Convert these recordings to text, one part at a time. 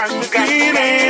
Argentina.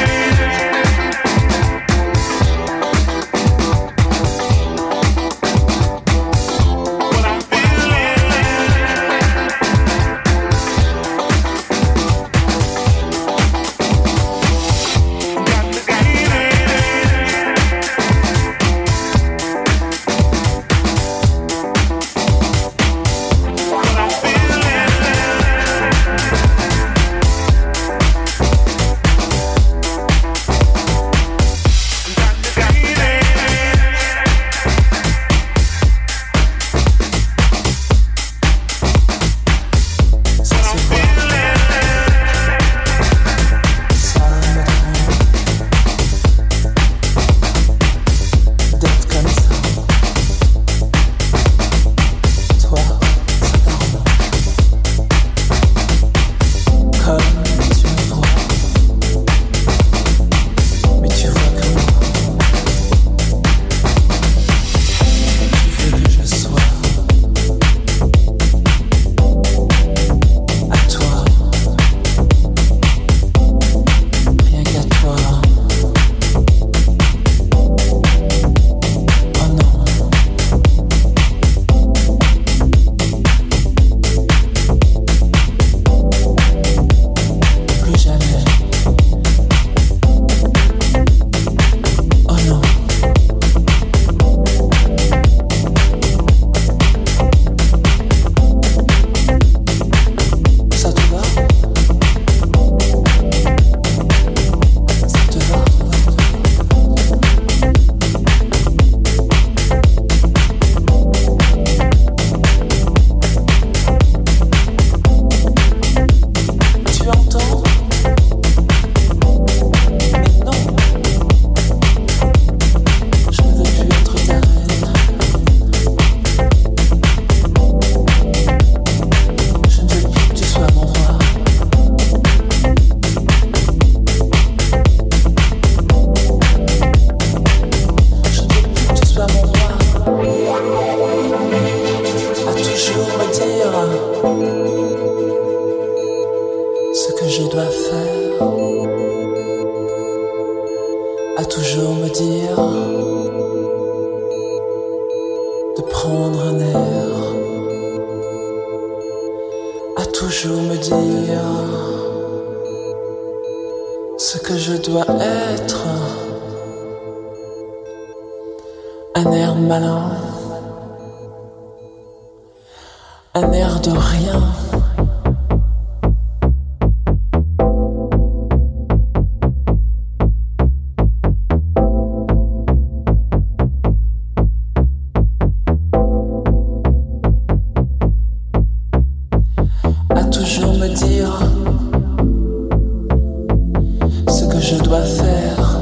je dois faire,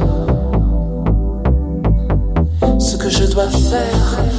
ce que je dois faire.